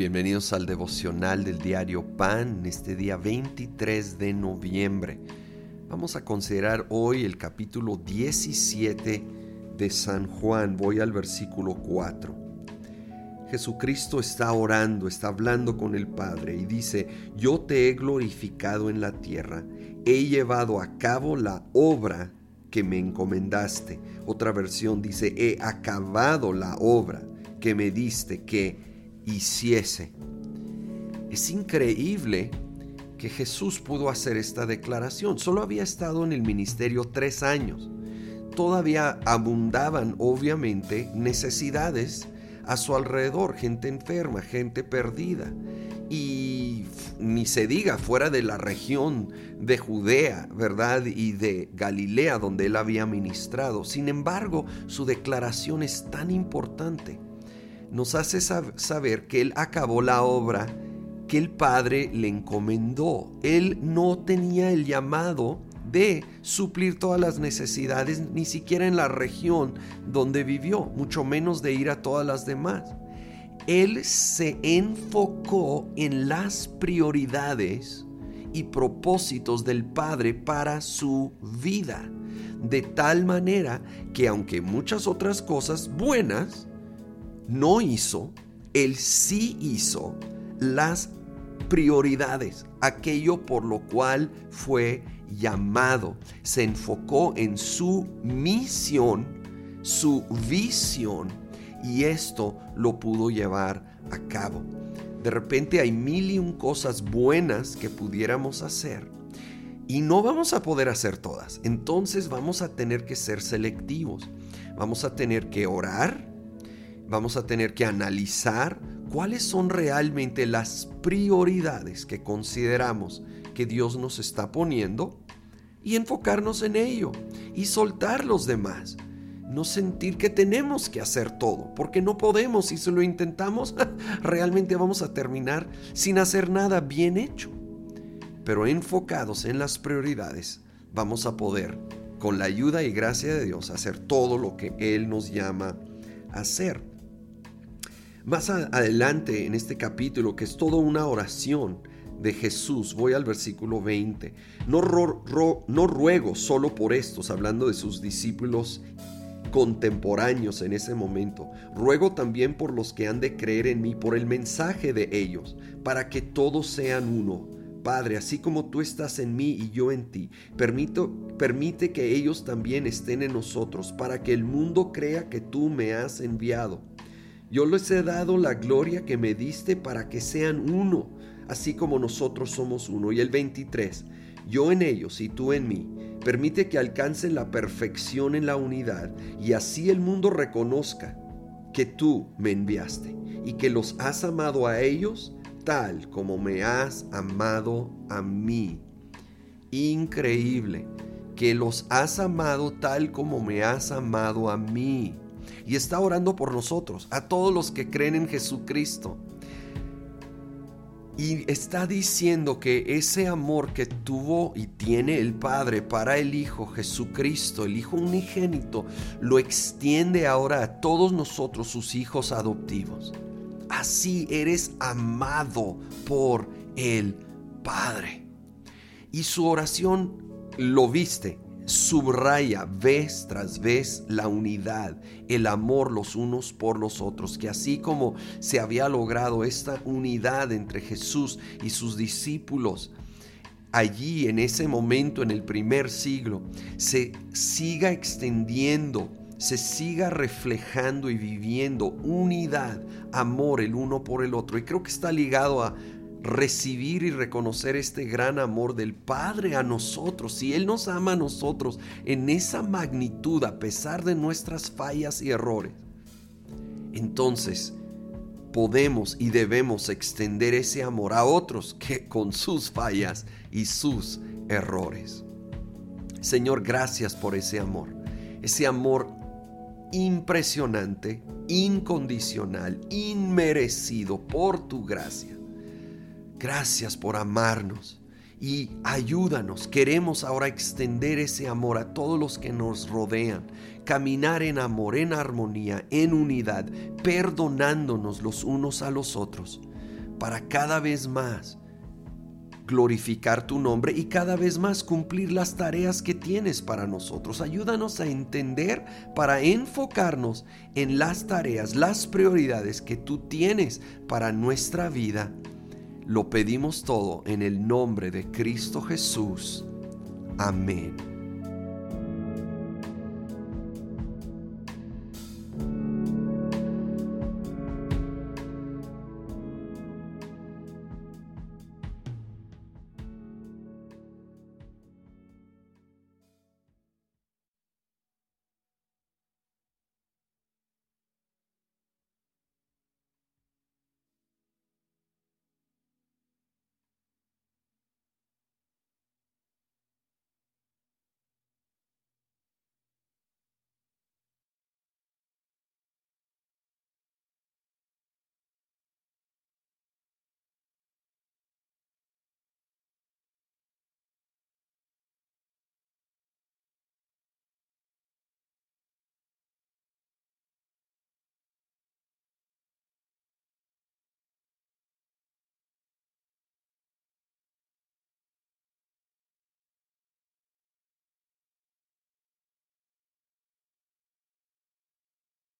Bienvenidos al devocional del diario Pan, este día 23 de noviembre. Vamos a considerar hoy el capítulo 17 de San Juan. Voy al versículo 4. Jesucristo está orando, está hablando con el Padre y dice, yo te he glorificado en la tierra, he llevado a cabo la obra que me encomendaste. Otra versión dice, he acabado la obra que me diste que hiciese. Es increíble que Jesús pudo hacer esta declaración. Solo había estado en el ministerio tres años. Todavía abundaban, obviamente, necesidades a su alrededor, gente enferma, gente perdida. Y ni se diga fuera de la región de Judea, ¿verdad? Y de Galilea, donde él había ministrado. Sin embargo, su declaración es tan importante nos hace saber que Él acabó la obra que el Padre le encomendó. Él no tenía el llamado de suplir todas las necesidades, ni siquiera en la región donde vivió, mucho menos de ir a todas las demás. Él se enfocó en las prioridades y propósitos del Padre para su vida, de tal manera que aunque muchas otras cosas buenas no hizo, él sí hizo las prioridades, aquello por lo cual fue llamado. Se enfocó en su misión, su visión, y esto lo pudo llevar a cabo. De repente hay mil y un cosas buenas que pudiéramos hacer y no vamos a poder hacer todas. Entonces vamos a tener que ser selectivos. Vamos a tener que orar, vamos a tener que analizar cuáles son realmente las prioridades que consideramos que Dios nos está poniendo y enfocarnos en ello y soltar los demás. No sentir que tenemos que hacer todo, porque no podemos y si lo intentamos, realmente vamos a terminar sin hacer nada bien hecho. Pero enfocados en las prioridades, vamos a poder, con la ayuda y gracia de Dios, hacer todo lo que Él nos llama a hacer. Más adelante en este capítulo, que es toda una oración de Jesús, voy al versículo 20, no, ruego solo por estos, hablando de sus discípulos contemporáneos en ese momento. Ruego también por los que han de creer en mí, por el mensaje de ellos, para que todos sean uno. Padre, así como tú estás en mí y yo en ti, permite que ellos también estén en nosotros, para que el mundo crea que tú me has enviado. Yo les he dado la gloria que me diste para que sean uno, así como nosotros somos uno. Y el 23, yo en ellos y tú en mí. Permite que alcancen la perfección en la unidad y así el mundo reconozca que tú me enviaste y que los has amado a ellos tal como me has amado a mí. Increíble, que los has amado tal como me has amado a mí y está orando por nosotros, a todos los que creen en Jesucristo. Y está diciendo que ese amor que tuvo y tiene el Padre para el Hijo Jesucristo, el Hijo unigénito, lo extiende ahora a todos nosotros, sus hijos adoptivos. Así eres amado por el Padre. Y su oración lo viste, subraya vez tras vez la unidad, el amor los unos por los otros, que así como se había logrado esta unidad entre Jesús y sus discípulos, allí en ese momento, en el primer siglo, se siga extendiendo, se siga reflejando y viviendo unidad, amor el uno por el otro. Y creo que está ligado a recibir y reconocer este gran amor del Padre a nosotros. Si Él nos ama a nosotros en esa magnitud a pesar de nuestras fallas y errores, entonces podemos y debemos extender ese amor a otros que con sus fallas y sus errores. Señor, gracias por ese amor. Ese amor impresionante, incondicional, inmerecido por tu gracia. Gracias por amarnos y ayúdanos. Queremos ahora extender ese amor a todos los que nos rodean, caminar en amor, en armonía, en unidad, perdonándonos los unos a los otros, para cada vez más glorificar tu nombre y cada vez más cumplir las tareas que tienes para nosotros. Ayúdanos a entender para enfocarnos en las tareas, las prioridades que tú tienes para nuestra vida. Lo pedimos todo en el nombre de Cristo Jesús. Amén.